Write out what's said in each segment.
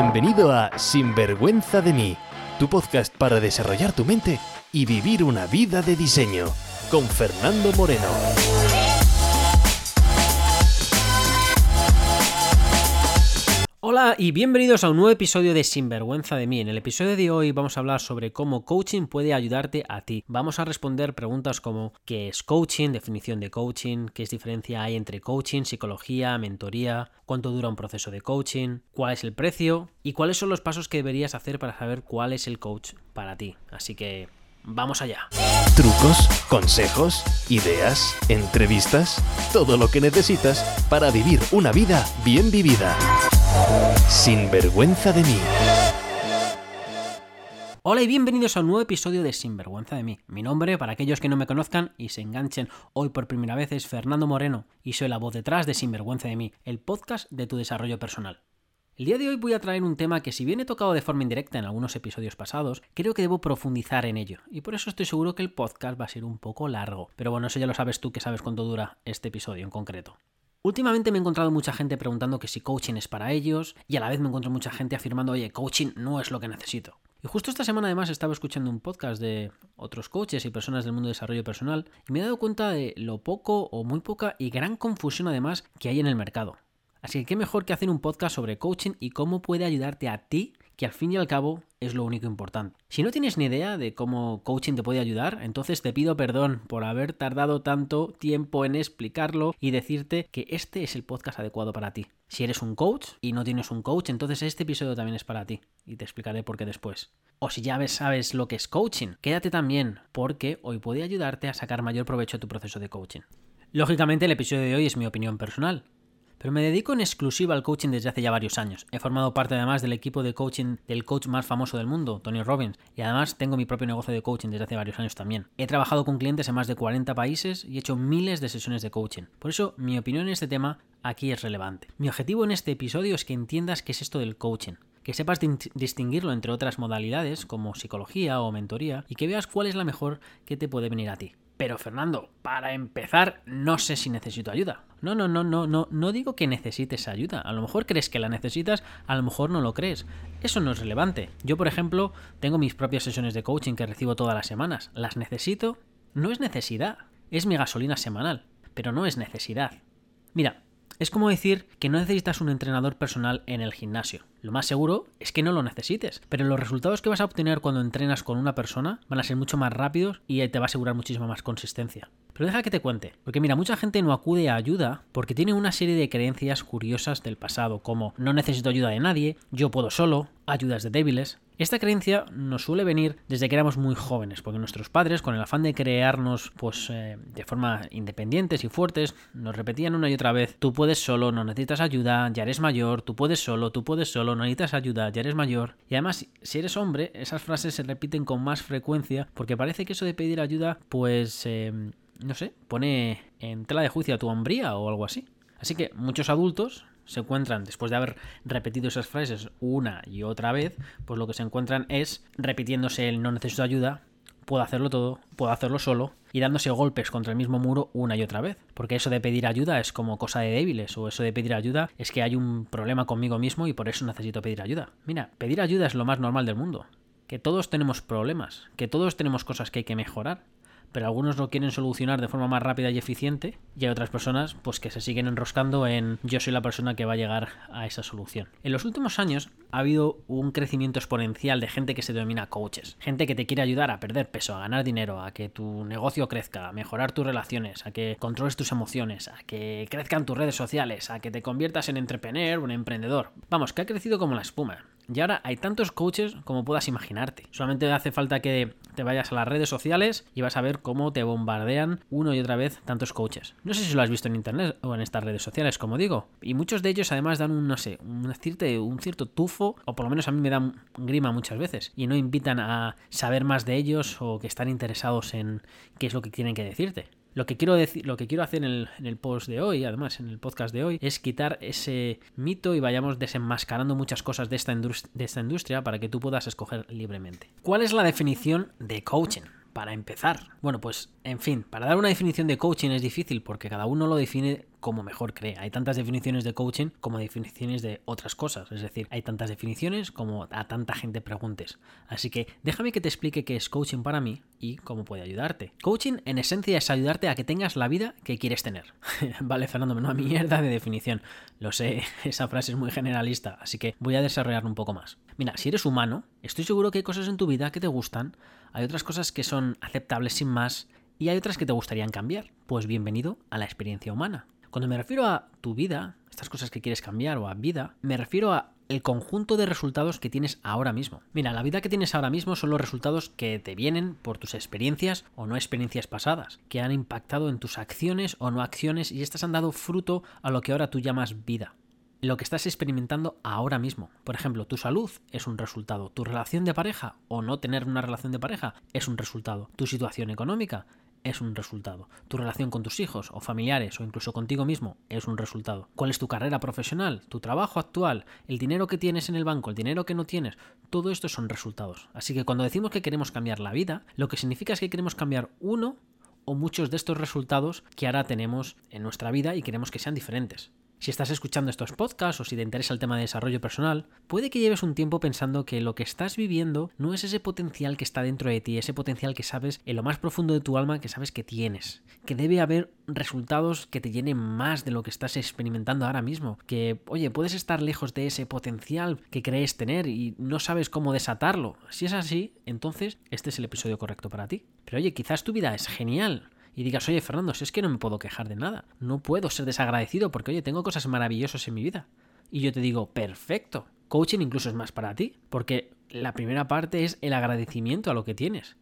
Bienvenido a Sinvergüenza de mí, tu podcast para desarrollar tu mente y vivir una vida de diseño, con Fernando Moreno. Y bienvenidos a un nuevo episodio de Sinvergüenza de mí. En el episodio de hoy vamos a hablar sobre cómo coaching puede ayudarte a ti. Vamos a responder preguntas como ¿qué es coaching? Definición de coaching, ¿qué es diferencia hay entre coaching, psicología, mentoría? ¿Cuánto dura un proceso de coaching? ¿Cuál es el precio? ¿Y cuáles son los pasos que deberías hacer para saber cuál es el coach para ti? Así que Vamos allá. Trucos, consejos, ideas, entrevistas, todo lo que necesitas para vivir una vida bien vivida. Sin vergüenza de mí. Hola y bienvenidos a un nuevo episodio de Sinvergüenza de mí. Mi nombre, para aquellos que no me conozcan y se enganchen hoy por primera vez, es Fernando Moreno y soy la voz detrás de Sinvergüenza de mí, el podcast de tu desarrollo personal. El día de hoy voy a traer un tema que si bien he tocado de forma indirecta en algunos episodios pasados, creo que debo profundizar en ello, y por eso estoy seguro que el podcast va a ser un poco largo. Pero bueno, eso ya lo sabes tú que sabes cuánto dura este episodio en concreto. Últimamente me he encontrado mucha gente preguntando que si coaching es para ellos, y a la vez me encuentro mucha gente afirmando, oye, coaching no es lo que necesito. Y justo esta semana además estaba escuchando un podcast de otros coaches y personas del mundo de desarrollo personal y me he dado cuenta de lo poco o muy poca y gran confusión además que hay en el mercado. Así que qué mejor que hacer un podcast sobre coaching y cómo puede ayudarte a ti, que al fin y al cabo es lo único importante. Si no tienes ni idea de cómo coaching te puede ayudar, entonces te pido perdón por haber tardado tanto tiempo en explicarlo y decirte que este es el podcast adecuado para ti. Si eres un coach y no tienes un coach, entonces este episodio también es para ti y te explicaré por qué después. O si ya sabes lo que es coaching, quédate también porque hoy puede ayudarte a sacar mayor provecho de tu proceso de coaching. Lógicamente el episodio de hoy es mi opinión personal, pero me dedico en exclusiva al coaching desde hace ya varios años. He formado parte además del equipo de coaching del coach más famoso del mundo, Tony Robbins, y además tengo mi propio negocio de coaching desde hace varios años también. He trabajado con clientes en más de 40 países y he hecho miles de sesiones de coaching. Por eso mi opinión en este tema aquí es relevante. Mi objetivo en este episodio es que entiendas qué es esto del coaching, que sepas distinguirlo entre otras modalidades como psicología o mentoría y que veas cuál es la mejor que te puede venir a ti. Pero Fernando, para empezar, no sé si necesito ayuda. No, no, no, no, no, no digo que necesites ayuda. A lo mejor crees que la necesitas, a lo mejor no lo crees. Eso no es relevante. Yo, por ejemplo, tengo mis propias sesiones de coaching que recibo todas las semanas. ¿Las necesito? No es necesidad. Es mi gasolina semanal, pero no es necesidad. Mira, es como decir que no necesitas un entrenador personal en el gimnasio. Lo más seguro es que no lo necesites, pero los resultados que vas a obtener cuando entrenas con una persona van a ser mucho más rápidos y te va a asegurar muchísima más consistencia. Pero deja que te cuente, porque mira, mucha gente no acude a ayuda porque tiene una serie de creencias curiosas del pasado, como no necesito ayuda de nadie, yo puedo solo, ayudas de débiles. Esta creencia nos suele venir desde que éramos muy jóvenes, porque nuestros padres, con el afán de crearnos pues, eh, de forma independientes y fuertes, nos repetían una y otra vez, tú puedes solo, no necesitas ayuda, ya eres mayor, tú puedes solo, tú puedes solo, no necesitas ayuda, ya eres mayor. Y además, si eres hombre, esas frases se repiten con más frecuencia, porque parece que eso de pedir ayuda, pues... Eh, no sé, pone en tela de juicio a tu hombría o algo así. Así que muchos adultos se encuentran, después de haber repetido esas frases una y otra vez, pues lo que se encuentran es repitiéndose el no necesito ayuda, puedo hacerlo todo, puedo hacerlo solo, y dándose golpes contra el mismo muro una y otra vez. Porque eso de pedir ayuda es como cosa de débiles, o eso de pedir ayuda es que hay un problema conmigo mismo y por eso necesito pedir ayuda. Mira, pedir ayuda es lo más normal del mundo. Que todos tenemos problemas, que todos tenemos cosas que hay que mejorar, pero algunos lo quieren solucionar de forma más rápida y eficiente y hay otras personas pues que se siguen enroscando en yo soy la persona que va a llegar a esa solución. En los últimos años ha habido un crecimiento exponencial de gente que se denomina coaches, gente que te quiere ayudar a perder peso, a ganar dinero, a que tu negocio crezca, a mejorar tus relaciones, a que controles tus emociones, a que crezcan tus redes sociales, a que te conviertas en entrepreneur o en emprendedor. Vamos, que ha crecido como la espuma. Y ahora hay tantos coaches como puedas imaginarte. Solamente hace falta que te vayas a las redes sociales y vas a ver cómo te bombardean uno y otra vez tantos coaches. No sé si lo has visto en internet o en estas redes sociales, como digo. Y muchos de ellos además dan un, no sé, un cierto, un cierto tufo, o por lo menos a mí me dan grima muchas veces. Y no invitan a saber más de ellos o que están interesados en qué es lo que tienen que decirte. Lo que quiero decir, lo que quiero hacer en el, post de hoy, además en el podcast de hoy, es quitar ese mito y vayamos desenmascarando muchas cosas de esta, de esta industria para que tú puedas escoger libremente. ¿Cuál es la definición de coaching? para empezar. Bueno, pues en fin, para dar una definición de coaching es difícil porque cada uno lo define como mejor cree. Hay tantas definiciones de coaching como definiciones de otras cosas. Es decir, hay tantas definiciones como a tanta gente preguntes. Así que déjame que te explique qué es coaching para mí y cómo puede ayudarte. Coaching en esencia es ayudarte a que tengas la vida que quieres tener. vale, Fernando, una mierda de definición. Lo sé, esa frase es muy generalista, así que voy a desarrollarlo un poco más. Mira, si eres humano, estoy seguro que hay cosas en tu vida que te gustan, hay otras cosas que son aceptables sin más y hay otras que te gustarían cambiar. Pues bienvenido a la experiencia humana. Cuando me refiero a tu vida, estas cosas que quieres cambiar o a vida, me refiero a el conjunto de resultados que tienes ahora mismo. Mira, la vida que tienes ahora mismo son los resultados que te vienen por tus experiencias o no experiencias pasadas, que han impactado en tus acciones o no acciones y estas han dado fruto a lo que ahora tú llamas vida lo que estás experimentando ahora mismo. Por ejemplo, tu salud es un resultado, tu relación de pareja o no tener una relación de pareja es un resultado, tu situación económica es un resultado. Tu relación con tus hijos o familiares o incluso contigo mismo es un resultado. ¿Cuál es tu carrera profesional? ¿Tu trabajo actual? ¿El dinero que tienes en el banco? ¿El dinero que no tienes? Todo esto son resultados. Así que cuando decimos que queremos cambiar la vida, lo que significa es que queremos cambiar uno o muchos de estos resultados que ahora tenemos en nuestra vida y queremos que sean diferentes. Si estás escuchando estos podcasts o si te interesa el tema de desarrollo personal, puede que lleves un tiempo pensando que lo que estás viviendo no es ese potencial que está dentro de ti, ese potencial que sabes en lo más profundo de tu alma que sabes que tienes, que debe haber resultados que te llenen más de lo que estás experimentando ahora mismo, que, oye, puedes estar lejos de ese potencial que crees tener y no sabes cómo desatarlo. Si es así, entonces este es el episodio correcto para ti. Pero oye, quizás tu vida es genial, y digas, oye Fernando, si es que no me puedo quejar de nada, no puedo ser desagradecido porque, oye, tengo cosas maravillosas en mi vida. Y yo te digo, perfecto, coaching incluso es más para ti, porque la primera parte es el agradecimiento a lo que tienes.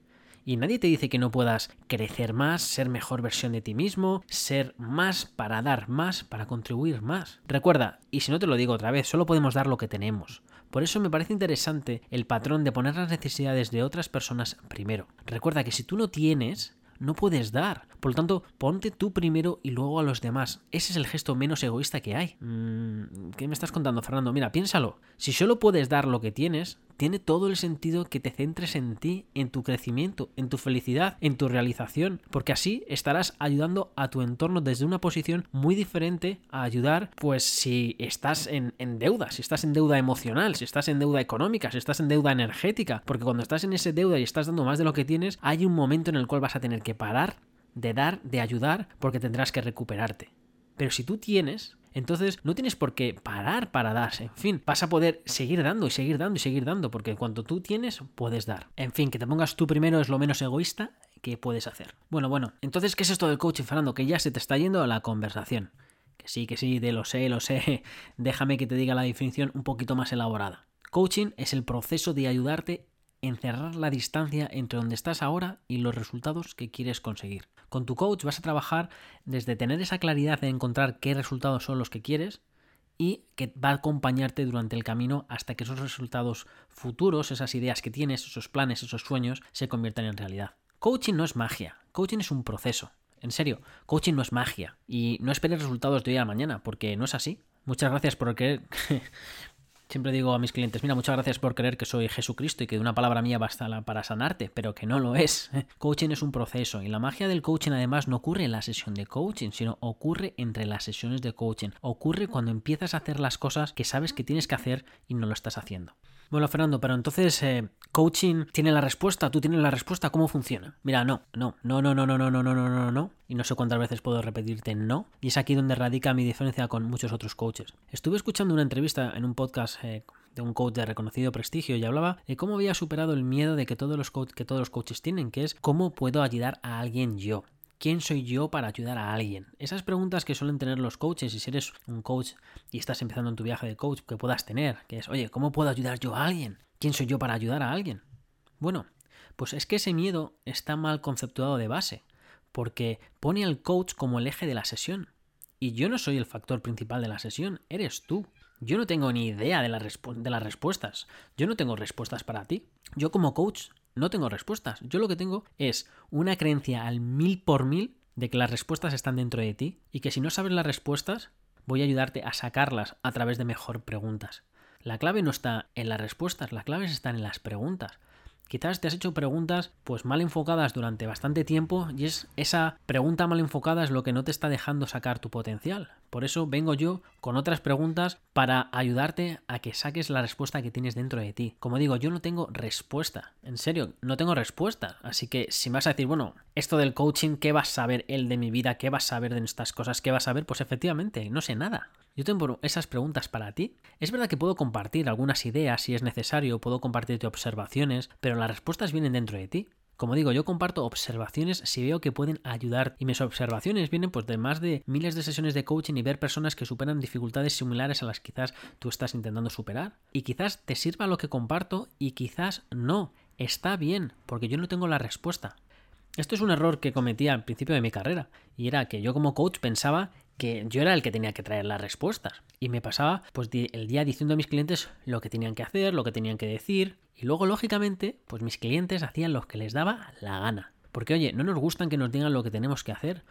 Y nadie te dice que no puedas crecer más, ser mejor versión de ti mismo, ser más para dar más, para contribuir más. Recuerda, y si no te lo digo otra vez, solo podemos dar lo que tenemos. Por eso me parece interesante el patrón de poner las necesidades de otras personas primero. Recuerda que si tú no tienes, no puedes dar. Por lo tanto, ponte tú primero y luego a los demás. Ese es el gesto menos egoísta que hay. Mm, ¿Qué me estás contando, Fernando? Mira, piénsalo. Si solo puedes dar lo que tienes, tiene todo el sentido que te centres en ti, en tu crecimiento, en tu felicidad, en tu realización, porque así estarás ayudando a tu entorno desde una posición muy diferente a ayudar, pues si estás en, en deuda, si estás en deuda emocional, si estás en deuda económica, si estás en deuda energética, porque cuando estás en ese deuda y estás dando más de lo que tienes, hay un momento en el cual vas a tener que parar de dar, de ayudar, porque tendrás que recuperarte. Pero si tú tienes, entonces no tienes por qué parar para dar. En fin, vas a poder seguir dando y seguir dando y seguir dando, porque cuando tú tienes, puedes dar. En fin, que te pongas tú primero es lo menos egoísta que puedes hacer. Bueno, bueno, entonces, ¿qué es esto del coaching, Fernando? Que ya se te está yendo a la conversación. Que sí, que sí, de lo sé, lo sé. Déjame que te diga la definición un poquito más elaborada. Coaching es el proceso de ayudarte encerrar la distancia entre donde estás ahora y los resultados que quieres conseguir. Con tu coach vas a trabajar desde tener esa claridad de encontrar qué resultados son los que quieres y que va a acompañarte durante el camino hasta que esos resultados futuros, esas ideas que tienes, esos planes, esos sueños, se conviertan en realidad. Coaching no es magia, coaching es un proceso. En serio, coaching no es magia y no esperes resultados de hoy a mañana, porque no es así. Muchas gracias por querer Siempre digo a mis clientes, mira, muchas gracias por creer que soy Jesucristo y que una palabra mía basta para sanarte, pero que no lo es. Coaching es un proceso y la magia del coaching además no ocurre en la sesión de coaching, sino ocurre entre las sesiones de coaching. Ocurre cuando empiezas a hacer las cosas que sabes que tienes que hacer y no lo estás haciendo. Bueno, Fernando, pero entonces eh, coaching tiene la respuesta, tú tienes la respuesta, ¿cómo funciona? Mira, no, no, no, no, no, no, no, no, no, no, no, no. Y no sé cuántas veces puedo repetirte no. Y es aquí donde radica mi diferencia con muchos otros coaches. Estuve escuchando una entrevista en un podcast de un coach de reconocido prestigio y hablaba de cómo había superado el miedo de que todos los, que todos los coaches tienen, que es cómo puedo ayudar a alguien yo. ¿Quién soy yo para ayudar a alguien? Esas preguntas que suelen tener los coaches, y si eres un coach y estás empezando en tu viaje de coach, que puedas tener, que es, oye, ¿cómo puedo ayudar yo a alguien? ¿Quién soy yo para ayudar a alguien? Bueno, pues es que ese miedo está mal conceptuado de base, porque pone al coach como el eje de la sesión. Y yo no soy el factor principal de la sesión, eres tú. Yo no tengo ni idea de, de las respuestas. Yo no tengo respuestas para ti. Yo como coach no tengo respuestas. Yo lo que tengo es una creencia al mil por mil de que las respuestas están dentro de ti y que si no sabes las respuestas, voy a ayudarte a sacarlas a través de mejor preguntas. La clave no está en las respuestas, la clave está en las preguntas. Quizás te has hecho preguntas pues mal enfocadas durante bastante tiempo y es esa pregunta mal enfocada es lo que no te está dejando sacar tu potencial. Por eso vengo yo con otras preguntas para ayudarte a que saques la respuesta que tienes dentro de ti. Como digo, yo no tengo respuesta. En serio, no tengo respuesta. Así que si me vas a decir, bueno, esto del coaching, ¿qué vas a saber él de mi vida? ¿Qué vas a saber de estas cosas? ¿Qué vas a saber? Pues efectivamente, no sé nada. Yo tengo esas preguntas para ti. Es verdad que puedo compartir algunas ideas si es necesario, puedo compartirte observaciones, pero las respuestas vienen dentro de ti. Como digo, yo comparto observaciones si veo que pueden ayudar y mis observaciones vienen pues de más de miles de sesiones de coaching y ver personas que superan dificultades similares a las que quizás tú estás intentando superar. Y quizás te sirva lo que comparto y quizás no. Está bien, porque yo no tengo la respuesta. Esto es un error que cometí al principio de mi carrera, y era que yo como coach pensaba que yo era el que tenía que traer las respuestas. Y me pasaba pues el día diciendo a mis clientes lo que tenían que hacer, lo que tenían que decir. Y luego, lógicamente, pues mis clientes hacían lo que les daba la gana. Porque, oye, no nos gustan que nos digan lo que tenemos que hacer.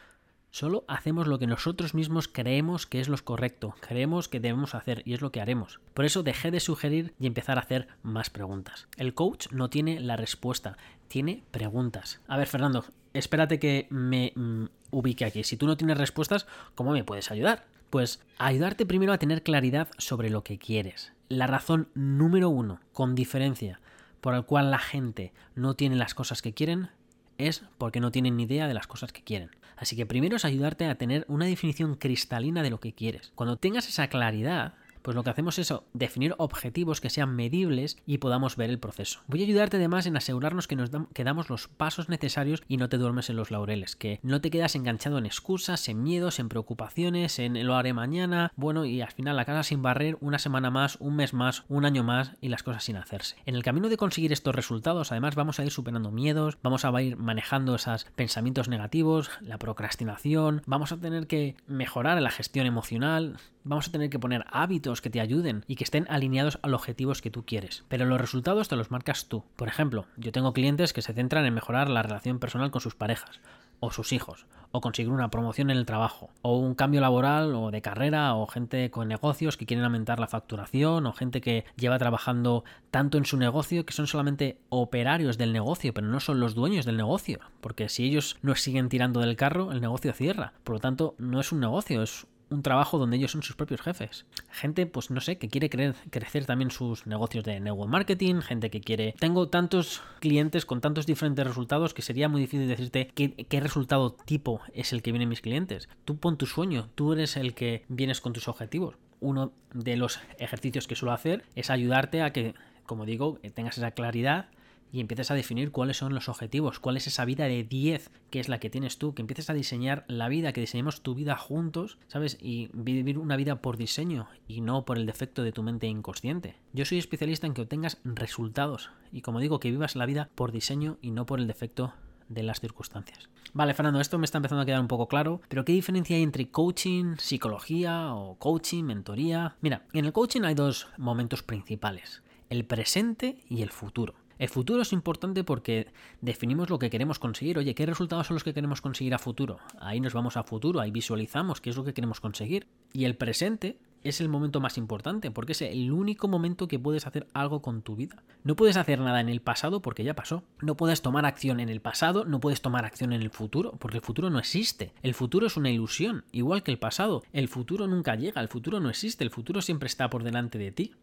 Solo hacemos lo que nosotros mismos creemos que es lo correcto, creemos que debemos hacer y es lo que haremos. Por eso dejé de sugerir y empezar a hacer más preguntas. El coach no tiene la respuesta, tiene preguntas. A ver, Fernando, espérate que me mm, ubique aquí. Si tú no tienes respuestas, ¿cómo me puedes ayudar? Pues ayudarte primero a tener claridad sobre lo que quieres. La razón número uno, con diferencia, por el cual la gente no tiene las cosas que quieren, es porque no tienen ni idea de las cosas que quieren. Así que primero es ayudarte a tener una definición cristalina de lo que quieres. Cuando tengas esa claridad, pues lo que hacemos es definir objetivos que sean medibles y podamos ver el proceso. Voy a ayudarte además en asegurarnos que nos damos los pasos necesarios y no te duermes en los laureles, que no te quedas enganchado en excusas, en miedos, en preocupaciones, en lo haré mañana, bueno, y al final la casa sin barrer una semana más, un mes más, un año más y las cosas sin hacerse. En el camino de conseguir estos resultados, además vamos a ir superando miedos, vamos a ir manejando esos pensamientos negativos, la procrastinación, vamos a tener que mejorar la gestión emocional, vamos a tener que poner hábitos que te ayuden y que estén alineados a los objetivos que tú quieres. Pero los resultados te los marcas tú. Por ejemplo, yo tengo clientes que se centran en mejorar la relación personal con sus parejas o sus hijos, o conseguir una promoción en el trabajo, o un cambio laboral o de carrera, o gente con negocios que quieren aumentar la facturación, o gente que lleva trabajando tanto en su negocio que son solamente operarios del negocio, pero no son los dueños del negocio, porque si ellos no siguen tirando del carro, el negocio cierra. Por lo tanto, no es un negocio, es un trabajo donde ellos son sus propios jefes. Gente, pues no sé, que quiere crecer también sus negocios de network marketing, gente que quiere... Tengo tantos clientes con tantos diferentes resultados que sería muy difícil decirte qué, qué resultado tipo es el que vienen mis clientes. Tú pon tu sueño, tú eres el que vienes con tus objetivos. Uno de los ejercicios que suelo hacer es ayudarte a que, como digo, tengas esa claridad y empieces a definir cuáles son los objetivos, cuál es esa vida de 10 que es la que tienes tú, que empieces a diseñar la vida, que diseñemos tu vida juntos, ¿sabes? Y vivir una vida por diseño y no por el defecto de tu mente inconsciente. Yo soy especialista en que obtengas resultados y como digo, que vivas la vida por diseño y no por el defecto de las circunstancias. Vale, Fernando, esto me está empezando a quedar un poco claro, pero ¿qué diferencia hay entre coaching, psicología o coaching, mentoría? Mira, en el coaching hay dos momentos principales, el presente y el futuro. El futuro es importante porque definimos lo que queremos conseguir. Oye, ¿qué resultados son los que queremos conseguir a futuro? Ahí nos vamos a futuro, ahí visualizamos qué es lo que queremos conseguir. Y el presente es el momento más importante porque es el único momento que puedes hacer algo con tu vida. No puedes hacer nada en el pasado porque ya pasó. No puedes tomar acción en el pasado, no puedes tomar acción en el futuro porque el futuro no existe. El futuro es una ilusión, igual que el pasado. El futuro nunca llega, el futuro no existe, el futuro siempre está por delante de ti.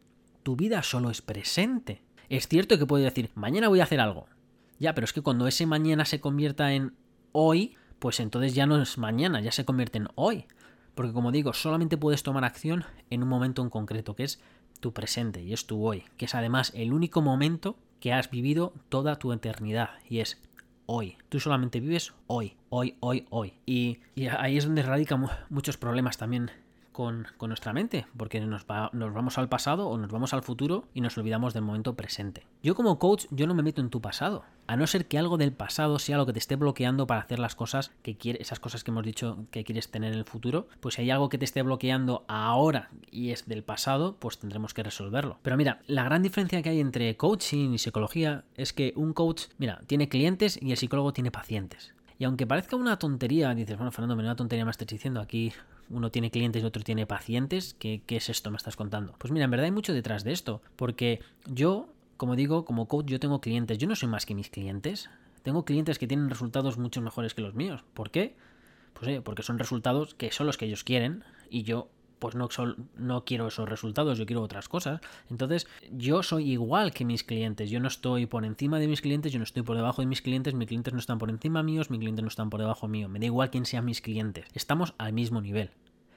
Tu vida solo es presente. Es cierto que puedo decir, mañana voy a hacer algo. Ya, pero es que cuando ese mañana se convierta en hoy, pues entonces ya no es mañana, ya se convierte en hoy. Porque como digo, solamente puedes tomar acción en un momento en concreto, que es tu presente y es tu hoy, que es además el único momento que has vivido toda tu eternidad y es hoy. Tú solamente vives hoy, hoy, hoy, hoy. Y, y ahí es donde radican muchos problemas también con, nuestra mente, porque nos, nos vamos al pasado o nos vamos al futuro y nos olvidamos del momento presente. Yo como coach, yo no me meto en tu pasado, a no ser que algo del pasado sea lo que te esté bloqueando para hacer las cosas que quieres, esas cosas que hemos dicho que quieres tener en el futuro, pues si hay algo que te esté bloqueando ahora y es del pasado, pues tendremos que resolverlo. Pero mira, la gran diferencia que hay entre coaching y psicología es que un coach, mira, tiene clientes y el psicólogo tiene pacientes. Y aunque parezca una tontería, dices, bueno, Fernando, una tontería me estás diciendo aquí, uno tiene clientes y otro tiene pacientes, ¿Qué, ¿qué es esto me estás contando? Pues mira, en verdad hay mucho detrás de esto, porque yo como digo, como coach yo tengo clientes. Yo no soy más que mis clientes. Tengo clientes que tienen resultados mucho mejores que los míos. ¿Por qué? Pues porque son resultados que son los que ellos quieren y yo pues no, no quiero esos resultados, yo quiero otras cosas. Entonces, yo soy igual que mis clientes, yo no estoy por encima de mis clientes, yo no estoy por debajo de mis clientes, mis clientes no están por encima míos, mis clientes no están por debajo mío, me da igual quién sean mis clientes, estamos al mismo nivel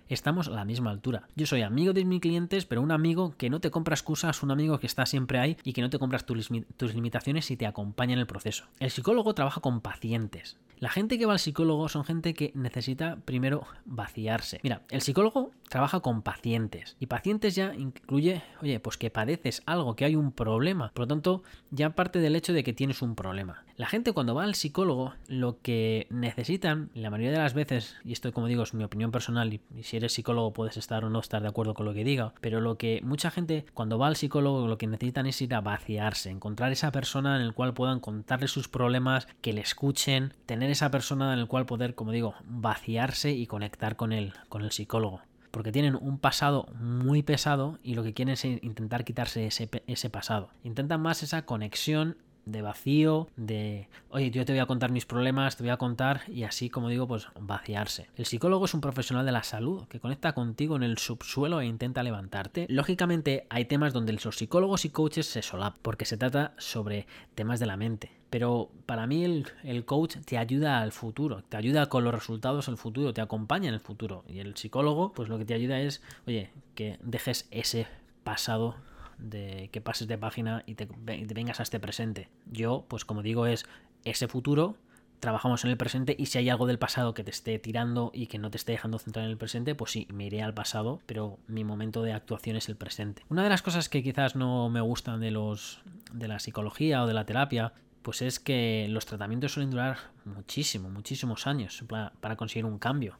estamos a la misma altura. Yo soy amigo de mis clientes, pero un amigo que no te compra excusas, un amigo que está siempre ahí y que no te compras tus, limitaciones y te acompaña en el proceso. El psicólogo trabaja con pacientes. La gente que va al psicólogo son gente que necesita primero vaciarse. Mira, el psicólogo trabaja con pacientes y pacientes ya incluye, oye, pues que padeces algo, que hay un problema. Por lo tanto, ya parte del hecho de que tienes un problema. La gente cuando va al psicólogo lo que necesitan, la mayoría de las veces, y esto como digo es mi opinión personal y, si eres psicólogo puedes estar o no estar de acuerdo con lo que diga, pero lo que mucha gente cuando va al psicólogo lo que necesitan es ir a vaciarse, encontrar esa persona en el cual puedan contarle sus problemas, que le escuchen, tener esa persona en el cual poder, como digo, vaciarse y conectar con él, con el psicólogo. Porque tienen un pasado muy pesado y lo que quieren es intentar quitarse ese, ese pasado. Intentan más esa conexión de vacío, de, oye, yo te voy a contar mis problemas, te voy a contar y así, como digo, pues vaciarse. El psicólogo es un profesional de la salud que conecta contigo en el subsuelo e intenta levantarte. Lógicamente hay temas donde los psicólogos y coaches se solapan porque se trata sobre temas de la mente. Pero para mí el, el, coach te ayuda al futuro, te ayuda con los resultados al futuro, te acompaña en el futuro. Y el psicólogo, pues lo que te ayuda es, oye, que dejes ese pasado de que pases de página y te, vengas a este presente. Yo, pues como digo, es ese futuro trabajamos en el presente y si hay algo del pasado que te esté tirando y que no te esté dejando centrar en el presente, pues sí, me iré al pasado, pero mi momento de actuación es el presente. Una de las cosas que quizás no me gustan de los de la psicología o de la terapia, pues es que los tratamientos suelen durar muchísimo, muchísimos años para, para conseguir un cambio.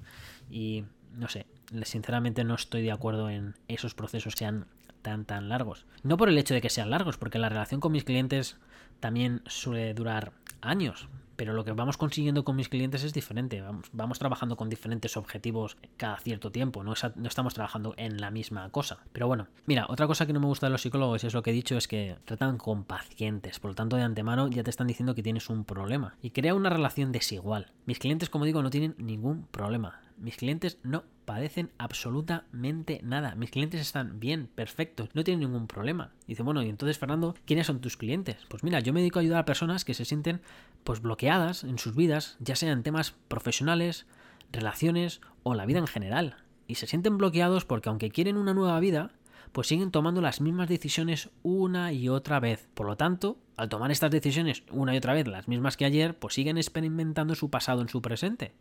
Y no sé, sinceramente no estoy de acuerdo en esos procesos sean tan tan largos. No por el hecho de que sean largos, porque la relación con mis clientes también suele durar años, pero lo que vamos consiguiendo con mis clientes es diferente. Vamos, trabajando con diferentes objetivos cada cierto tiempo, no, no, estamos trabajando en la misma cosa. Pero bueno, mira, otra cosa que no me gusta de los psicólogos, y es lo que he dicho, es que tratan con pacientes. Por lo tanto, de antemano ya te están diciendo que tienes un problema. Y crea una relación desigual. Mis clientes, como digo, no tienen ningún problema. Mis clientes no padecen absolutamente nada. Mis clientes están bien, perfectos, no tienen ningún problema. Dice, bueno, y entonces, Fernando, ¿quiénes son tus clientes? Pues mira, yo me dedico a ayudar a personas que se sienten pues bloqueadas en sus vidas, ya sean temas profesionales, relaciones o la vida en general. Y se sienten bloqueados porque aunque quieren una nueva vida, pues siguen tomando las mismas decisiones una y otra vez. Por lo tanto, al tomar estas decisiones una y otra vez, las mismas que ayer, pues siguen experimentando su pasado en su presente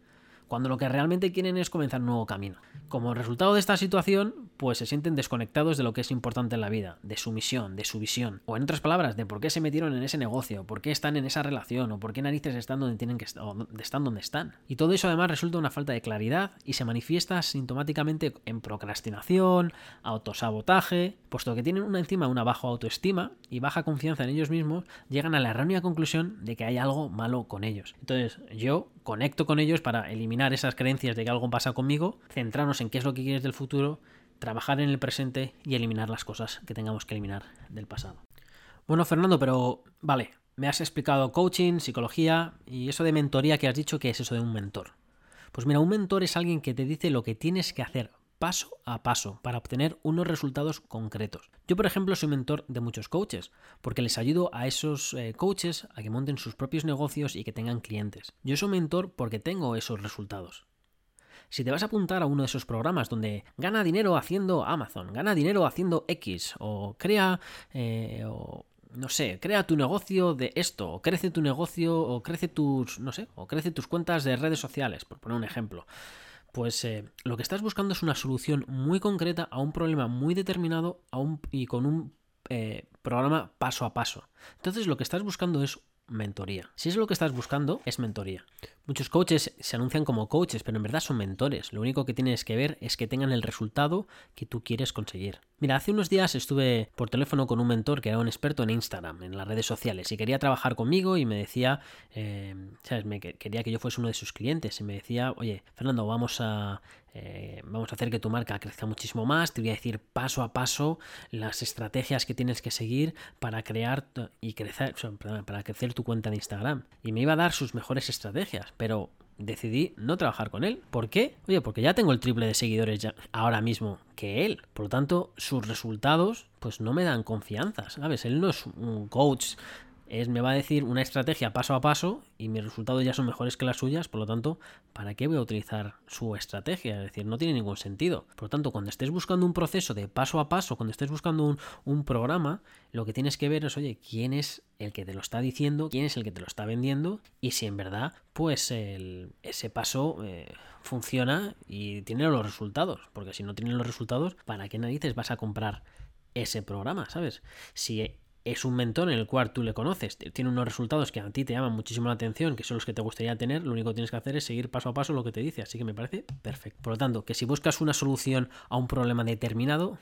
cuando lo que realmente quieren es comenzar un nuevo camino. Como resultado de esta situación, pues se sienten desconectados de lo que es importante en la vida, de su misión, de su visión, o en otras palabras, de por qué se metieron en ese negocio, por qué están en esa relación, o por qué narices están donde tienen que estar, están donde están. Y todo eso además resulta una falta de claridad y se manifiesta sintomáticamente en procrastinación, autosabotaje, puesto que tienen una encima una baja autoestima y baja confianza en ellos mismos, llegan a la errónea conclusión de que hay algo malo con ellos. Entonces, yo conecto con ellos para eliminar esas creencias de que algo pasa conmigo, centrarnos en qué es lo que quieres del futuro, trabajar en el presente y eliminar las cosas que tengamos que eliminar del pasado. Bueno, Fernando, pero vale, me has explicado coaching, psicología y eso de mentoría que has dicho que es eso de un mentor. Pues mira, un mentor es alguien que te dice lo que tienes que hacer paso a paso para obtener unos resultados concretos. Yo, por ejemplo, soy mentor de muchos coaches, porque les ayudo a esos eh, coaches a que monten sus propios negocios y que tengan clientes. Yo soy mentor porque tengo esos resultados. Si te vas a apuntar a uno de esos programas donde gana dinero haciendo Amazon, gana dinero haciendo X, o crea, eh, o no sé, crea tu negocio de esto, o crece tu negocio, o crece tus, no sé, o crece tus cuentas de redes sociales, por poner un ejemplo pues eh, lo que estás buscando es una solución muy concreta a un problema muy determinado y con un eh, programa paso a paso. Entonces lo que estás buscando es mentoría. Si es lo que estás buscando, es mentoría. Muchos coaches se anuncian como coaches, pero en verdad son mentores. Lo único que tienes que ver es que tengan el resultado que tú quieres conseguir. Mira, hace unos días estuve por teléfono con un mentor que era un experto en Instagram, en las redes sociales, y quería trabajar conmigo y me decía, eh, ¿sabes? Me quería que yo fuese uno de sus clientes y me decía, oye, Fernando, vamos a eh, vamos a hacer que tu marca crezca muchísimo más, te voy a decir paso a paso las estrategias que tienes que seguir para crear y crecer, para crecer tu cuenta de Instagram. Y me iba a dar sus mejores estrategias, pero decidí no trabajar con él. ¿Por qué? Oye, porque ya tengo el triple de seguidores ya ahora mismo que él. Por lo tanto, sus resultados pues no me dan confianza, ¿sabes? Él no es un coach es, me va a decir una estrategia paso a paso y mis resultados ya son mejores que las suyas, por lo tanto, ¿para qué voy a utilizar su estrategia? Es decir, no tiene ningún sentido. Por lo tanto, cuando estés buscando un proceso de paso a paso, cuando estés buscando un, un programa, lo que tienes que ver es, oye, ¿quién es el que te lo está diciendo? ¿Quién es el que te lo está vendiendo? Y si en verdad, pues ese paso eh, funciona y tiene los resultados. Porque si no tiene los resultados, ¿para qué narices vas a comprar ese programa? ¿Sabes? Si es un mentor en el cual tú le conoces, tiene unos resultados que a ti te llaman muchísimo la atención, que son los que te gustaría tener, lo único que tienes que hacer es seguir paso a paso lo que te dice, así que me parece perfecto. Por lo tanto, que si buscas una solución a un problema determinado,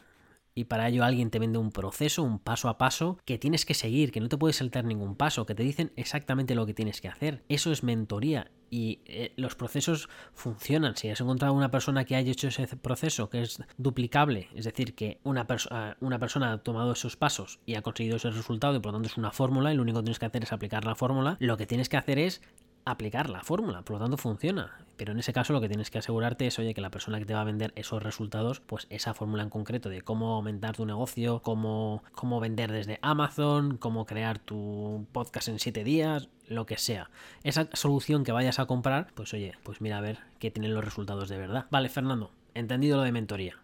y para ello alguien te vende un proceso, un paso a paso que tienes que seguir, que no te puedes saltar ningún paso, que te dicen exactamente lo que tienes que hacer. Eso es mentoría y eh, los procesos funcionan. Si has encontrado una persona que haya hecho ese proceso que es duplicable, es decir, que una, ah, una persona ha tomado esos pasos y ha conseguido ese resultado y por lo tanto es una fórmula y lo único que tienes que hacer es aplicar la fórmula, lo que tienes que hacer es aplicar la fórmula, por lo tanto funciona. Pero en ese caso lo que tienes que asegurarte es, oye, que la persona que te va a vender esos resultados, pues esa fórmula en concreto de cómo aumentar tu negocio, cómo, cómo vender desde Amazon, cómo crear tu podcast en 7 días, lo que sea. Esa solución que vayas a comprar, pues oye, pues mira a ver qué tienen los resultados de verdad. Vale, Fernando, entendido lo de mentoría.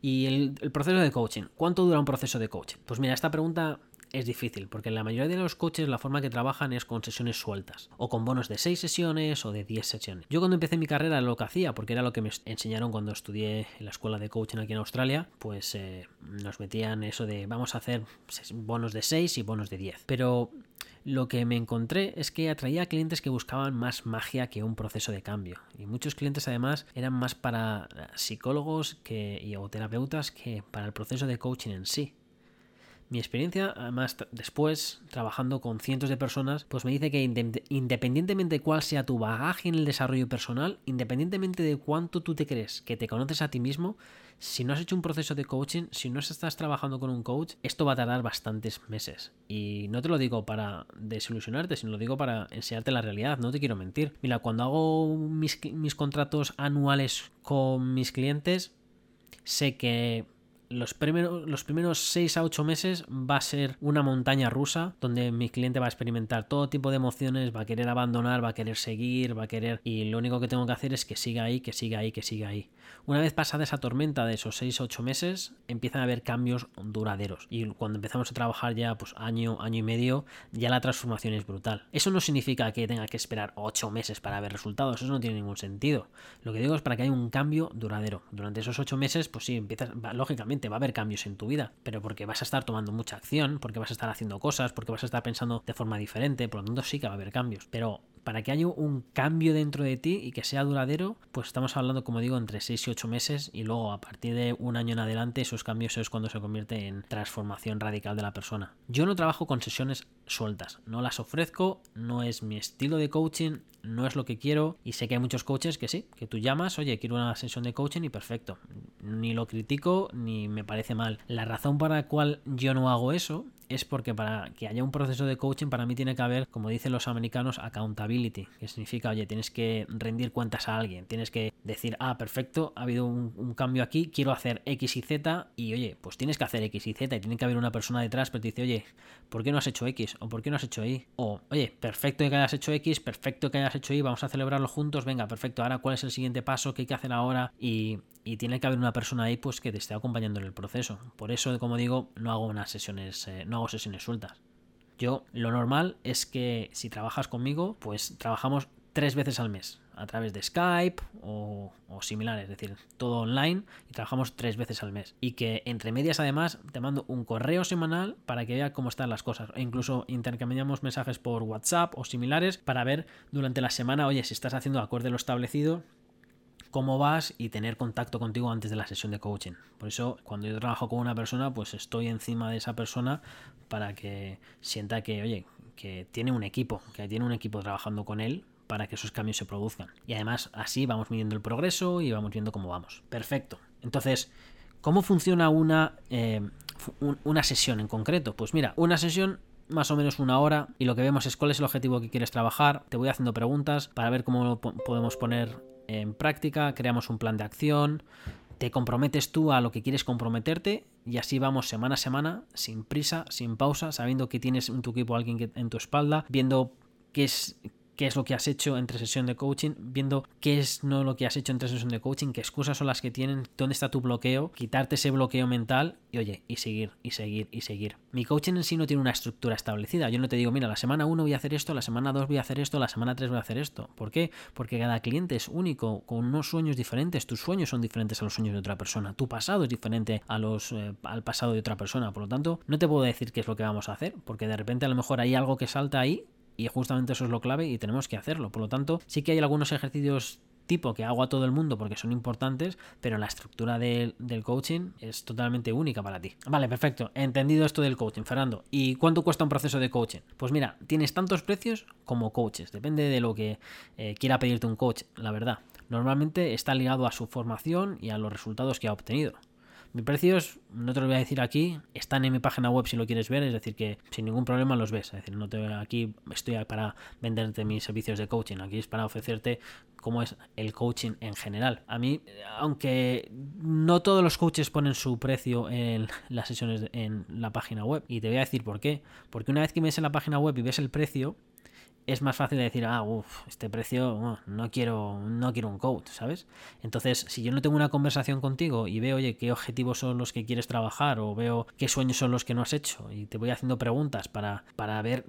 Y el, el proceso de coaching. ¿Cuánto dura un proceso de coaching? Pues mira, esta pregunta es difícil, porque en la mayoría de los coches la forma que trabajan es con sesiones sueltas, o con bonos de 6 sesiones o de 10 sesiones. Yo cuando empecé mi carrera lo que hacía, porque era lo que me enseñaron cuando estudié en la escuela de coaching aquí en Australia, pues eh, nos metían eso de vamos a hacer bonos de 6 y bonos de 10. Pero lo que me encontré es que atraía a clientes que buscaban más magia que un proceso de cambio. Y muchos clientes además eran más para psicólogos que, y, o terapeutas que para el proceso de coaching en sí. Mi experiencia, además, después, trabajando con cientos de personas, pues me dice que independientemente de cuál sea tu bagaje en el desarrollo personal, independientemente de cuánto tú te crees que te conoces a ti mismo, si no has hecho un proceso de coaching, si no estás trabajando con un coach, esto va a tardar bastantes meses. Y no te lo digo para desilusionarte, sino lo digo para enseñarte la realidad, no te quiero mentir. Mira, cuando hago mis, mis contratos anuales con mis clientes, sé que los primeros, los primeros 6 a 8 meses va a ser una montaña rusa donde mi cliente va a experimentar todo tipo de emociones, va a querer abandonar, va a querer seguir, va a querer... Y lo único que tengo que hacer es que siga ahí, que siga ahí, que siga ahí. Una vez pasada esa tormenta de esos 6 a 8 meses, empiezan a haber cambios duraderos. Y cuando empezamos a trabajar ya pues año, año y medio, ya la transformación es brutal. Eso no significa que tenga que esperar 8 meses para ver resultados, eso no tiene ningún sentido. Lo que digo es para que haya un cambio duradero. Durante esos 8 meses, pues sí, empiezas, lógicamente, va a haber cambios en tu vida, pero porque vas a estar tomando mucha acción, porque vas a estar haciendo cosas, porque vas a estar pensando de forma diferente, por lo tanto sí que va a haber cambios. Pero para que haya un cambio dentro de ti y que sea duradero, pues estamos hablando, como digo, entre 6 y 8 meses y luego a partir de un año en adelante esos cambios es cuando se convierte en transformación radical de la persona. Yo no trabajo con sesiones sueltas, no las ofrezco, no es mi estilo de coaching, no es lo que quiero y sé que hay muchos coaches que sí, que tú llamas, oye, quiero una sesión de coaching y perfecto. Ni lo critico ni me parece mal. La razón para la cual yo no hago eso es porque para que haya un proceso de coaching para mí tiene que haber, como dicen los americanos, accountability, que significa, oye, tienes que rendir cuentas a alguien, tienes que decir, ah, perfecto, ha habido un, cambio aquí, quiero hacer X y Z y oye, pues tienes que hacer X y Z y tiene que haber una persona detrás que te dice, oye, ¿por qué no has hecho X? ¿O por qué no has hecho Y? O, oye, perfecto que hayas hecho X, perfecto que hayas hecho Y, vamos a celebrarlo juntos, venga, perfecto, ahora cuál es el siguiente paso, qué hay que hacer ahora y, y tiene que haber una persona ahí pues que te esté acompañando en el proceso. Por eso, como digo, no hago unas sesiones, eh, no hago sueltas. Yo lo normal es que si trabajas conmigo, pues trabajamos tres veces al mes a través de Skype o, o, similares, es decir, todo online y trabajamos tres veces al mes. Y que entre medias además te mando un correo semanal para que vea cómo están las cosas. E incluso intercambiamos mensajes por WhatsApp o similares para ver durante la semana, oye, si estás haciendo acorde lo establecido cómo vas y tener contacto contigo antes de la sesión de coaching. Por eso, cuando yo trabajo con una persona, pues estoy encima de esa persona para que sienta que, oye, que tiene un equipo, que tiene un equipo trabajando con él para que esos cambios se produzcan. Y además así vamos midiendo el progreso y vamos viendo cómo vamos. Perfecto. Entonces, ¿cómo funciona una, eh, una sesión en concreto? Pues mira, una sesión más o menos una hora y lo que vemos es cuál es el objetivo que quieres trabajar. Te voy haciendo preguntas para ver cómo podemos poner en práctica, creamos un plan de acción, te comprometes tú a lo que quieres comprometerte y así vamos semana a semana, sin prisa, sin pausa, sabiendo que tienes en tu equipo alguien en tu espalda, viendo qué es, qué es lo que has hecho entre sesión de coaching, viendo qué es no lo que has hecho entre sesión de coaching, qué excusas son las que tienen, dónde está tu bloqueo, quitarte ese bloqueo mental y oye, y seguir, y seguir, y seguir. Mi coaching en sí no tiene una estructura establecida. Yo no te digo, mira, la semana 1 voy a hacer esto, la semana 2 voy a hacer esto, la semana 3 voy a hacer esto. ¿Por qué? Porque cada cliente es único, con unos sueños diferentes. Tus sueños son diferentes a los sueños de otra persona. Tu pasado es diferente a los, eh, al pasado de otra persona. Por lo tanto, no te puedo decir qué es lo que vamos a hacer, porque de repente a lo mejor hay algo que salta ahí y justamente eso es lo clave y tenemos que hacerlo. Por lo tanto, sí que hay algunos ejercicios tipo que hago a todo el mundo porque son importantes, pero la estructura del coaching es totalmente única para ti. Vale, perfecto. Entendido esto del coaching, Fernando. ¿Y cuánto cuesta un proceso de coaching? Pues mira, tienes tantos precios como coaches. Depende de lo que eh, quiera pedirte un coach, la verdad. Normalmente está ligado a su formación y a los resultados que ha obtenido. Mis precios, no te lo voy a decir aquí, están en mi página web si lo quieres ver, es decir, que sin ningún problema los ves. Es decir, no te, aquí estoy para venderte mis servicios de coaching, aquí es para ofrecerte cómo es el coaching en general. A mí, aunque no todos los coaches ponen su precio en las sesiones en la página web, y te voy a decir por qué. Porque una vez que ves en la página web y ves el precio, es más fácil decir, ah, uff, este precio, no quiero, no quiero un coach, ¿sabes? Entonces, si yo no tengo una conversación contigo y veo, oye, qué objetivos son los que quieres trabajar o veo qué sueños son los que no has hecho y te voy haciendo preguntas para, para ver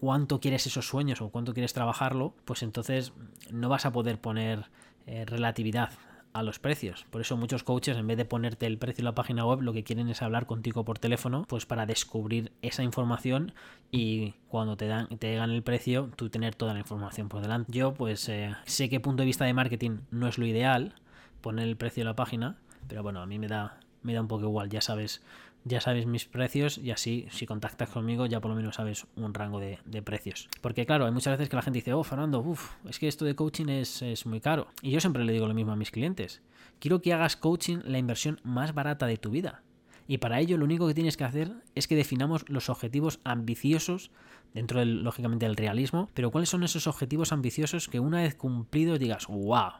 cuánto quieres esos sueños o cuánto quieres trabajarlo, pues entonces no vas a poder poner eh, relatividad a los precios. Por eso muchos coaches, en vez de ponerte el precio en la página web, lo que quieren es hablar contigo por teléfono, pues para descubrir esa información y cuando te dan te digan el precio, tú tener toda la información por delante. Yo, pues eh, sé que punto de vista de marketing no es lo ideal poner el precio en la página, pero bueno, a mí me da me da un poco igual, ya sabes ya sabes mis precios y así si contactas conmigo ya por lo menos sabes un rango de, precios. Porque claro, hay muchas veces que la gente dice, oh Fernando, uff, es que esto de coaching es, es muy caro. Y yo siempre le digo lo mismo a mis clientes. Quiero que hagas coaching la inversión más barata de tu vida. Y para ello lo único que tienes que hacer es que definamos los objetivos ambiciosos dentro del, lógicamente del realismo, pero cuáles son esos objetivos ambiciosos que una vez cumplidos digas, wow,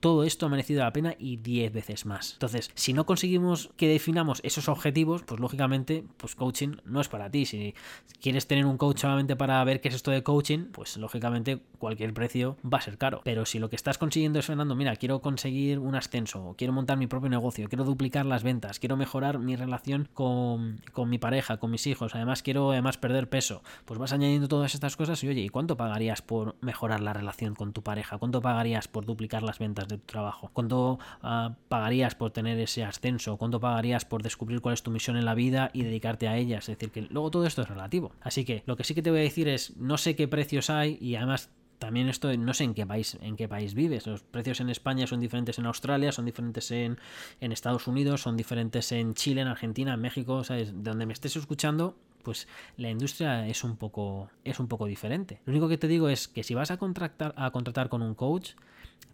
todo esto ha merecido la pena y 10 veces más. Entonces, si no conseguimos que definamos esos objetivos, pues lógicamente, pues coaching no es para ti. Si quieres tener un coach solamente para ver qué es esto de coaching, pues lógicamente cualquier precio va a ser caro. Pero si lo que estás consiguiendo es, Fernando, mira, quiero conseguir un ascenso, quiero montar mi propio negocio, quiero duplicar las ventas, quiero mejorar mi relación con, con mi pareja, con mis hijos, además quiero además perder peso, pues vas añadiendo todas estas cosas y oye, ¿y cuánto pagarías por mejorar la relación con tu pareja? ¿Cuánto pagarías por duplicar las ventas? De tu trabajo? ¿Cuánto ah, pagarías por tener ese ascenso? ¿Cuánto pagarías por descubrir cuál es tu misión en la vida y dedicarte a ella? Es decir, que luego todo esto es relativo. Así que lo que sí que te voy a decir es, no sé qué precios hay y además también esto no sé en qué país en qué país vives los precios en España son diferentes en Australia son diferentes en, Estados Unidos son diferentes en Chile en Argentina en México sabes de donde me estés escuchando pues la industria es un poco es un poco diferente lo único que te digo es que si vas a contratar a contratar con un coach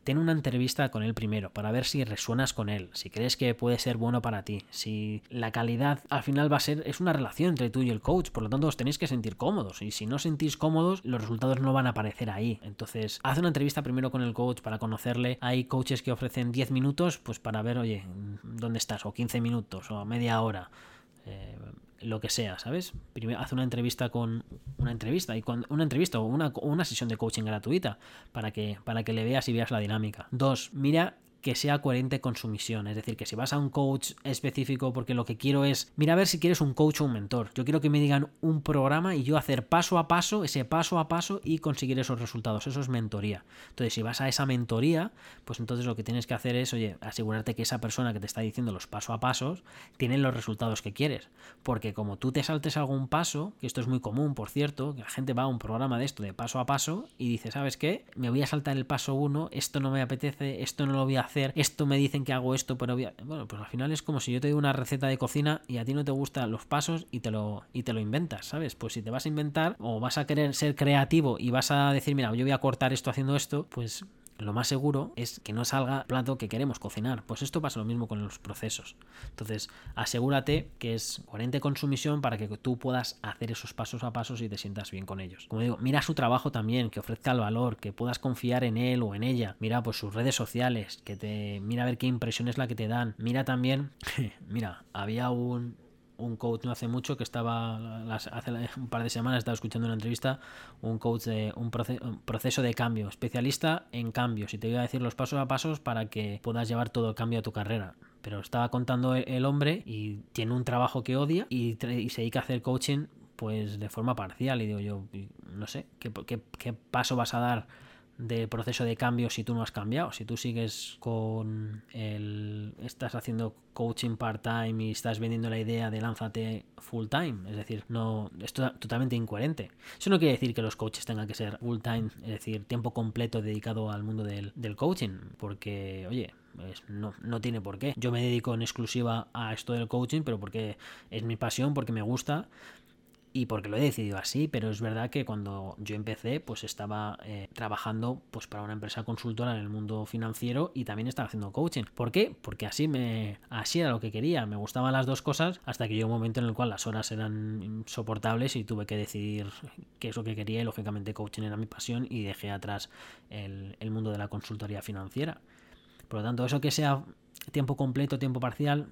ten una entrevista con él primero para ver si resuenas con él, si crees que puede ser bueno para ti, si la calidad al final va a ser, es una relación entre tú y el coach, por lo tanto os tenéis que sentir cómodos y si no sentís cómodos los resultados no van a aparecer ahí. Entonces, haz una entrevista primero con el coach para conocerle. Hay coaches que ofrecen 10 minutos pues para ver, oye, ¿dónde estás? O 15 minutos o media hora. Eh, lo que sea, ¿sabes? Primero, haz una entrevista con una entrevista y con una entrevista o una, una sesión de coaching gratuita para que, para que le veas y veas la dinámica. Dos, mira que sea coherente con su misión. Es decir, que si vas a un coach específico porque lo que quiero es, mira a ver si quieres un coach o un mentor. Yo quiero que me digan un programa y yo hacer paso a paso, ese paso a paso y conseguir esos resultados. Eso es mentoría. Entonces, si vas a esa mentoría, pues entonces lo que tienes que hacer es, oye, asegurarte que esa persona que te está diciendo los paso a pasos tiene los resultados que quieres. Porque como tú te saltes algún paso, que esto es muy común, por cierto, que la gente va a un programa de esto de paso a paso y dice, ¿sabes qué? Me voy a saltar el paso uno, esto no me apetece, esto no lo voy a hacer esto me dicen que hago esto, pero bueno, pues al final es como si yo te doy una receta de cocina y a ti no te gustan los pasos y te lo y te lo inventas, ¿sabes? Pues si te vas a inventar o vas a querer ser creativo y vas a decir, mira, yo voy a cortar esto haciendo esto, pues lo más seguro es que no salga el plato que queremos cocinar. Pues esto pasa lo mismo con los procesos. Entonces, asegúrate que es coherente con su misión para que tú puedas hacer esos pasos a pasos y te sientas bien con ellos. Como digo, mira su trabajo también, que ofrezca el valor, que puedas confiar en él o en ella. Mira pues sus redes sociales, que te mira a ver qué impresión es la que te dan. Mira también, mira, había un un coach no hace mucho que estaba, hace un par de semanas estaba escuchando una entrevista, un coach de un, proceso de cambio, especialista en cambios, y te voy a decir los pasos a pasos para que puedas llevar todo el cambio a tu carrera. Pero estaba contando e-, el hombre y tiene un trabajo que odia y, se dedica a hacer coaching pues de forma parcial. Y digo yo, no sé, ¿qué, qué, qué paso vas a dar? De proceso de cambio si tú no has cambiado. Si tú sigues con el. estás haciendo coaching part-time y estás vendiendo la idea de lánzate full-time. Es decir, no. es totalmente incoherente. Eso no quiere decir que los coaches tengan que ser full-time, es decir, tiempo completo dedicado al mundo del, del coaching. Porque, oye, no, no, tiene por qué. Yo me dedico en exclusiva a esto del coaching, pero porque es mi pasión, porque me gusta y porque lo he decidido así, pero es verdad que cuando yo empecé, pues estaba eh, trabajando pues para una empresa consultora en el mundo financiero y también estaba haciendo coaching. ¿Por qué? Porque así me así era lo que quería, me gustaban las dos cosas hasta que llegó un momento en el cual las horas eran insoportables y tuve que decidir qué es lo que quería y lógicamente coaching era mi pasión y dejé atrás el, el mundo de la consultoría financiera. Por lo tanto, eso que sea tiempo completo, tiempo parcial,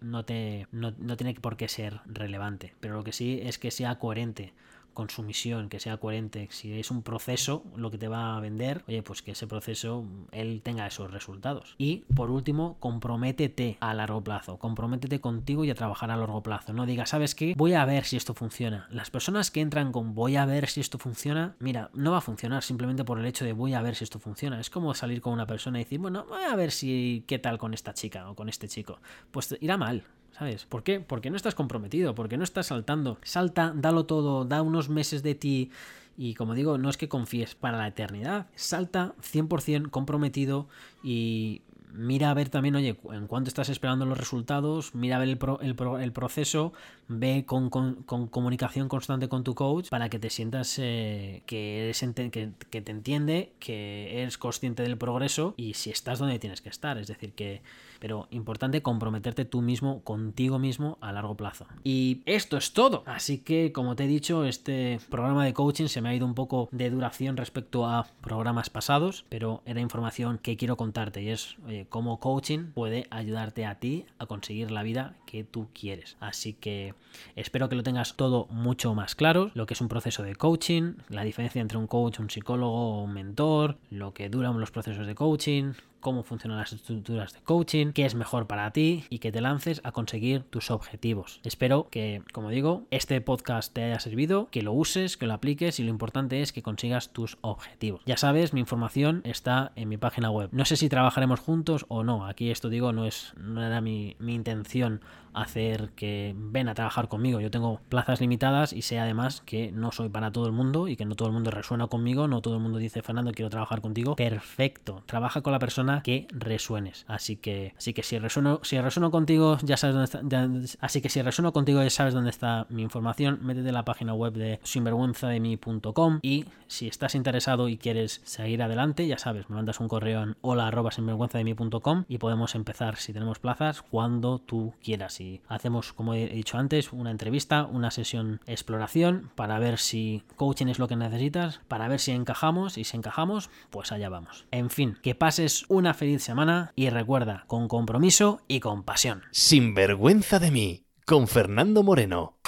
no, te, no, no tiene por qué ser relevante, pero lo que sí es que sea coherente con su misión, que sea coherente. Si es un proceso lo que te va a vender, oye, pues que ese proceso él tenga esos resultados. Y por último, comprométete a largo plazo, comprométete contigo y a trabajar a largo plazo. No digas, ¿sabes qué? Voy a ver si esto funciona. Las personas que entran con voy a ver si esto funciona, mira, no va a funcionar simplemente por el hecho de voy a ver si esto funciona. Es como salir con una persona y decir, bueno, voy a ver si qué tal con esta chica o con este chico. Pues irá mal, ¿Sabes? ¿Por qué? Porque no estás comprometido, porque no estás saltando. Salta, dalo todo, da unos meses de ti y como digo, no es que confíes para la eternidad. Salta 100% comprometido y mira a ver también, oye, en cuánto estás esperando los resultados, mira a ver el, proceso, ve con, comunicación constante con tu coach para que te sientas eh, que, eres que, que, te entiende, que eres consciente del progreso y si estás donde tienes que estar. Es decir, que pero importante comprometerte tú mismo contigo mismo a largo plazo. Y esto es todo. Así que, como te he dicho, este programa de coaching se me ha ido un poco de duración respecto a programas pasados, pero era información que quiero contarte y es cómo coaching puede ayudarte a ti a conseguir la vida que tú quieres. Así que espero que lo tengas todo mucho más claro, lo que es un proceso de coaching, la diferencia entre un coach, un psicólogo o un mentor, lo que duran los procesos de coaching, cómo funcionan las estructuras de coaching, qué es mejor para ti y que te lances a conseguir tus objetivos. Espero que, como digo, este podcast te haya servido, que lo uses, que lo apliques y lo importante es que consigas tus objetivos. Ya sabes, mi información está en mi página web. No sé si trabajaremos juntos o no. Aquí esto digo, no es no era mi, mi intención hacer que ven a trabajar conmigo. Yo tengo plazas limitadas y sé además que no soy para todo el mundo y que no todo el mundo resuena conmigo, no todo el mundo dice Fernando quiero trabajar contigo. Perfecto, trabaja con la persona que resuenes. Así que, así que si resueno, si resueno contigo ya sabes dónde está. así que si resueno contigo ya sabes dónde está mi información. Métete en la página web de sinvergüenzademi.com y si estás interesado y quieres seguir adelante, ya sabes, me mandas un correo en hola arroba sinvergüenzademi.com y podemos empezar si tenemos plazas cuando tú quieras hacemos, como he dicho antes, una entrevista, una sesión exploración para ver si coaching es lo que necesitas, para ver si encajamos y si encajamos, pues allá vamos. En fin, que pases una feliz semana y recuerda, con compromiso y con pasión. Sin vergüenza de mí, con Fernando Moreno.